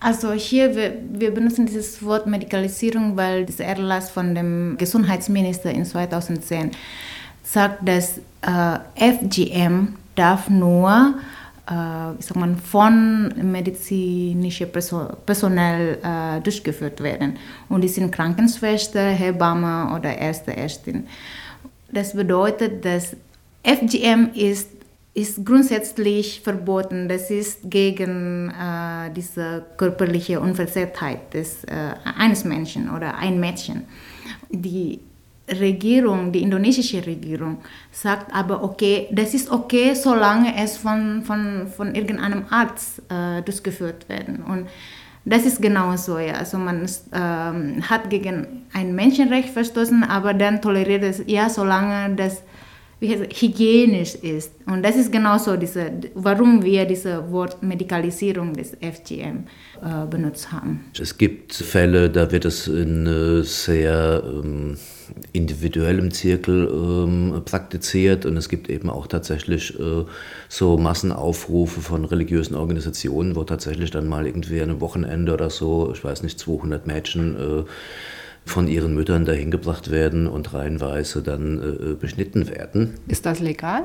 Also hier, wir, wir benutzen dieses Wort Medikalisierung, weil dieser Erlass von dem Gesundheitsminister in 2010 sagt, dass äh, FGM darf nur äh, ich sag mal, von medizinischem Personal äh, durchgeführt werden. Und die sind Krankenschwester, Hebamme oder Erste Ärztin. Das bedeutet, dass FGM ist ist grundsätzlich verboten. Das ist gegen äh, diese körperliche Unversehrtheit des, äh, eines Menschen oder ein Mädchen. Die Regierung, die indonesische Regierung, sagt aber, okay, das ist okay, solange es von, von, von irgendeinem Arzt äh, durchgeführt werden. Und das ist genau so, ja. Also man ähm, hat gegen ein Menschenrecht verstoßen, aber dann toleriert es, ja, solange das wie heißt, hygienisch ist. Und das ist genauso diese, warum wir dieses Wort Medikalisierung des FGM äh, benutzt haben. Es gibt Fälle, da wird es in äh, sehr ähm, individuellem Zirkel ähm, praktiziert und es gibt eben auch tatsächlich äh, so Massenaufrufe von religiösen Organisationen, wo tatsächlich dann mal irgendwie ein Wochenende oder so, ich weiß nicht, 200 Mädchen äh, von ihren Müttern dahin gebracht werden und reihenweise dann äh, beschnitten werden. Ist das legal?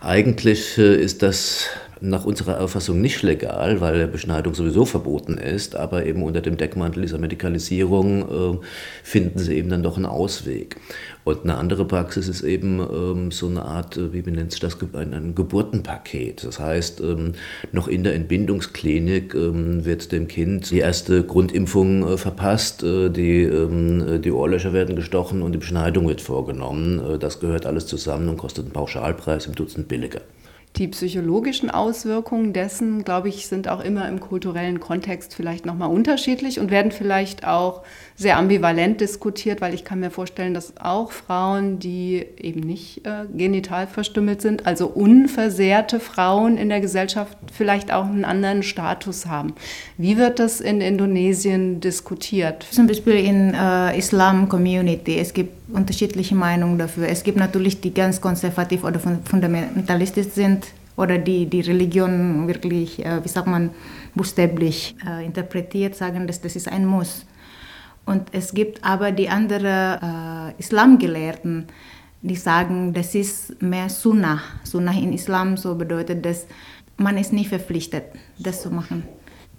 Eigentlich äh, ist das nach unserer Auffassung nicht legal, weil Beschneidung sowieso verboten ist, aber eben unter dem Deckmantel dieser Medikalisierung äh, finden sie eben dann doch einen Ausweg. Und eine andere Praxis ist eben ähm, so eine Art, äh, wie nennt sich das, ein, ein Geburtenpaket. Das heißt, ähm, noch in der Entbindungsklinik ähm, wird dem Kind die erste Grundimpfung äh, verpasst, äh, die, ähm, die Ohrlöcher werden gestochen und die Beschneidung wird vorgenommen. Äh, das gehört alles zusammen und kostet einen Pauschalpreis im Dutzend billiger. Die psychologischen Auswirkungen dessen, glaube ich, sind auch immer im kulturellen Kontext vielleicht nochmal unterschiedlich und werden vielleicht auch sehr ambivalent diskutiert, weil ich kann mir vorstellen, dass auch Frauen, die eben nicht äh, genital verstümmelt sind, also unversehrte Frauen in der Gesellschaft vielleicht auch einen anderen Status haben. Wie wird das in Indonesien diskutiert? Zum Beispiel in äh, Islam-Community. Es gibt unterschiedliche Meinungen dafür. Es gibt natürlich die ganz konservativ oder fundamentalistisch sind oder die die Religion wirklich, äh, wie sagt man, buchstäblich äh, interpretiert, sagen, dass das ist ein Muss. Und es gibt aber die anderen äh, Islamgelehrten, die sagen, das ist mehr Sunnah. Sunnah in Islam so bedeutet, dass man ist nicht verpflichtet, das zu machen.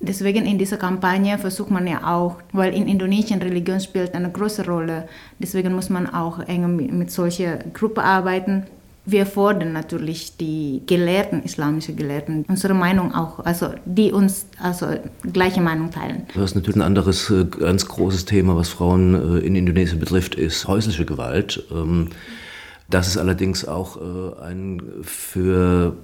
Deswegen in dieser Kampagne versucht man ja auch, weil in Indonesien Religion spielt eine große Rolle, deswegen muss man auch eng mit solcher Gruppe arbeiten. Wir fordern natürlich die Gelehrten, islamische Gelehrten, unsere Meinung auch, also die uns also gleiche Meinung teilen. Was natürlich ein anderes äh, ganz großes Thema, was Frauen äh, in Indonesien betrifft, ist häusliche Gewalt. Ähm, das ist allerdings auch äh, ein für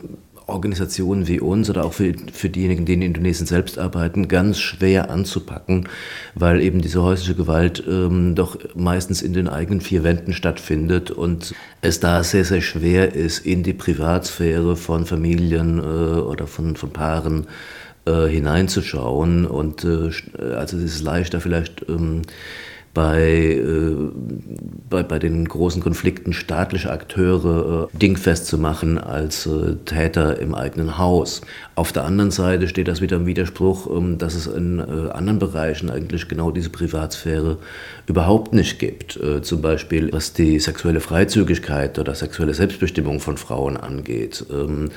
Organisationen wie uns oder auch für, für diejenigen, die in Indonesien selbst arbeiten, ganz schwer anzupacken, weil eben diese häusliche Gewalt ähm, doch meistens in den eigenen vier Wänden stattfindet und es da sehr, sehr schwer ist, in die Privatsphäre von Familien äh, oder von, von Paaren äh, hineinzuschauen. Und äh, also es ist leichter vielleicht. Ähm, bei, äh, bei, bei den großen Konflikten staatliche Akteure äh, dingfest zu machen als äh, Täter im eigenen Haus. Auf der anderen Seite steht das wieder im Widerspruch, ähm, dass es in anderen Bereichen eigentlich genau diese Privatsphäre überhaupt nicht gibt. Zum Beispiel was die sexuelle Freizügigkeit oder sexuelle Selbstbestimmung von Frauen angeht. Ähm,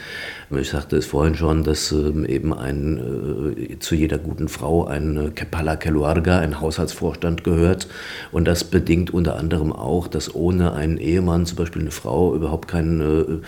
ich sagte es vorhin schon, dass ähm, eben ein, zu jeder guten Frau ein Kepala Keluarga, ein Haushaltsvorstand gehört. Und das bedingt unter anderem auch, dass ohne einen Ehemann zum Beispiel eine Frau überhaupt kein, äh,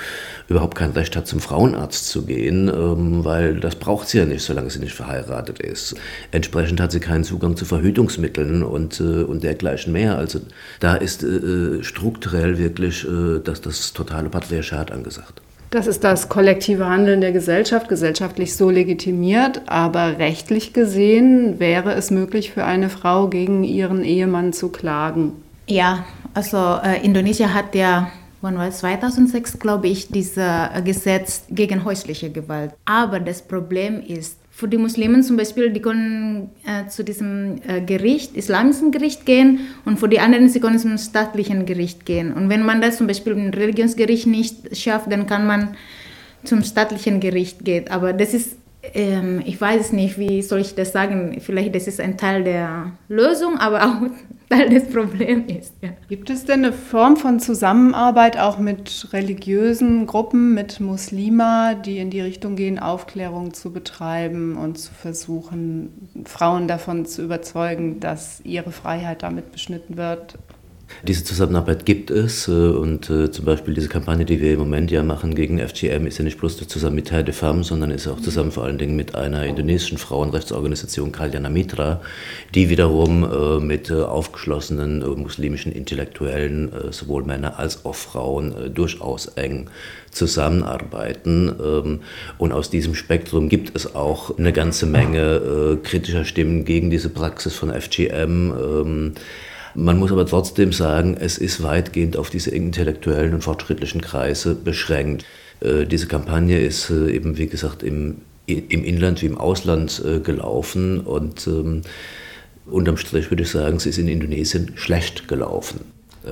überhaupt kein Recht hat, zum Frauenarzt zu gehen, ähm, weil das braucht sie ja nicht, solange sie nicht verheiratet ist. Entsprechend hat sie keinen Zugang zu Verhütungsmitteln und, äh, und dergleichen mehr. Also da ist äh, strukturell wirklich äh, das, das totale Patriarchat angesagt. Das ist das kollektive Handeln der Gesellschaft, gesellschaftlich so legitimiert, aber rechtlich gesehen wäre es möglich für eine Frau gegen ihren Ehemann zu klagen. Ja, also äh, Indonesien hat ja wann war es 2006, glaube ich, dieses äh, Gesetz gegen häusliche Gewalt. Aber das Problem ist, für die Muslimen zum Beispiel, die können äh, zu diesem äh, Gericht, islamischen Gericht gehen und für die anderen, sie können zum staatlichen Gericht gehen. Und wenn man das zum Beispiel im Religionsgericht nicht schafft, dann kann man zum staatlichen Gericht gehen. Aber das ist ähm, ich weiß nicht, wie soll ich das sagen, vielleicht das ist ein Teil der Lösung, aber auch Teil des Problems ist. Ja. Gibt es denn eine Form von Zusammenarbeit auch mit religiösen Gruppen, mit Muslima, die in die Richtung gehen, Aufklärung zu betreiben und zu versuchen, Frauen davon zu überzeugen, dass ihre Freiheit damit beschnitten wird? Diese Zusammenarbeit gibt es äh, und äh, zum Beispiel diese Kampagne, die wir im Moment ja machen gegen FGM, ist ja nicht bloß zusammen mit Terre de Femme, sondern ist auch zusammen vor allen Dingen mit einer indonesischen Frauenrechtsorganisation Kalyana Mitra, die wiederum äh, mit aufgeschlossenen muslimischen Intellektuellen, sowohl Männer als auch Frauen, durchaus eng zusammenarbeiten. Ähm, und aus diesem Spektrum gibt es auch eine ganze Menge kritischer Stimmen gegen diese Praxis von FGM. Man muss aber trotzdem sagen, es ist weitgehend auf diese intellektuellen und fortschrittlichen Kreise beschränkt. Äh, diese Kampagne ist äh, eben, wie gesagt, im, im Inland wie im Ausland äh, gelaufen und ähm, unterm Strich würde ich sagen, sie ist in Indonesien schlecht gelaufen.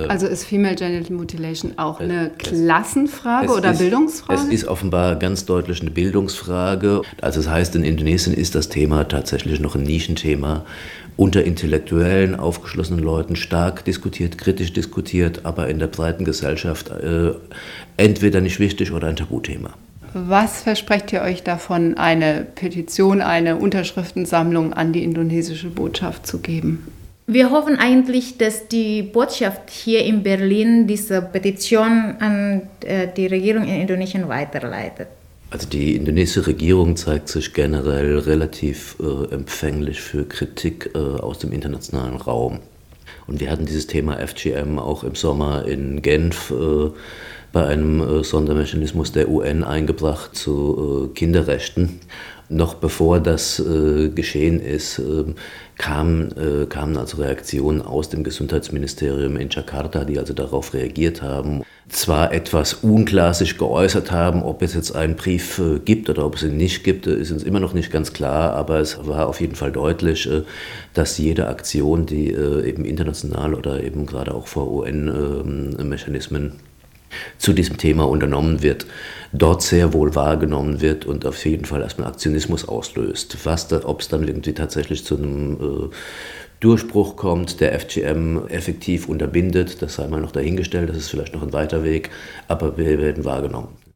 Also ist Female Genital Mutilation auch eine Klassenfrage oder ist, Bildungsfrage? Es ist offenbar ganz deutlich eine Bildungsfrage. Also das heißt, in Indonesien ist das Thema tatsächlich noch ein Nischenthema unter intellektuellen, aufgeschlossenen Leuten stark diskutiert, kritisch diskutiert, aber in der breiten Gesellschaft äh, entweder nicht wichtig oder ein Tabuthema. Was versprecht ihr euch davon, eine Petition, eine Unterschriftensammlung an die indonesische Botschaft zu geben? Wir hoffen eigentlich, dass die Botschaft hier in Berlin diese Petition an äh, die Regierung in Indonesien weiterleitet. Also die indonesische Regierung zeigt sich generell relativ äh, empfänglich für Kritik äh, aus dem internationalen Raum. Und wir hatten dieses Thema FGM auch im Sommer in Genf äh, bei einem äh, Sondermechanismus der UN eingebracht zu äh, Kinderrechten. Noch bevor das äh, geschehen ist, kamen, kamen also Reaktionen aus dem Gesundheitsministerium in Jakarta, die also darauf reagiert haben zwar etwas unklar sich geäußert haben, ob es jetzt einen Brief äh, gibt oder ob es ihn nicht gibt, äh, ist uns immer noch nicht ganz klar, aber es war auf jeden Fall deutlich, äh, dass jede Aktion, die eben international oder eben gerade auch vor UN-Mechanismen zu diesem Thema unternommen wird, dort sehr wohl wahrgenommen wird und auf jeden Fall erstmal Aktionismus auslöst. ob es dann irgendwie tatsächlich zu einem äh, Durchbruch kommt, der FGM effektiv unterbindet, das sei mal noch dahingestellt, das ist vielleicht noch ein weiter Weg, aber wir werden wahrgenommen.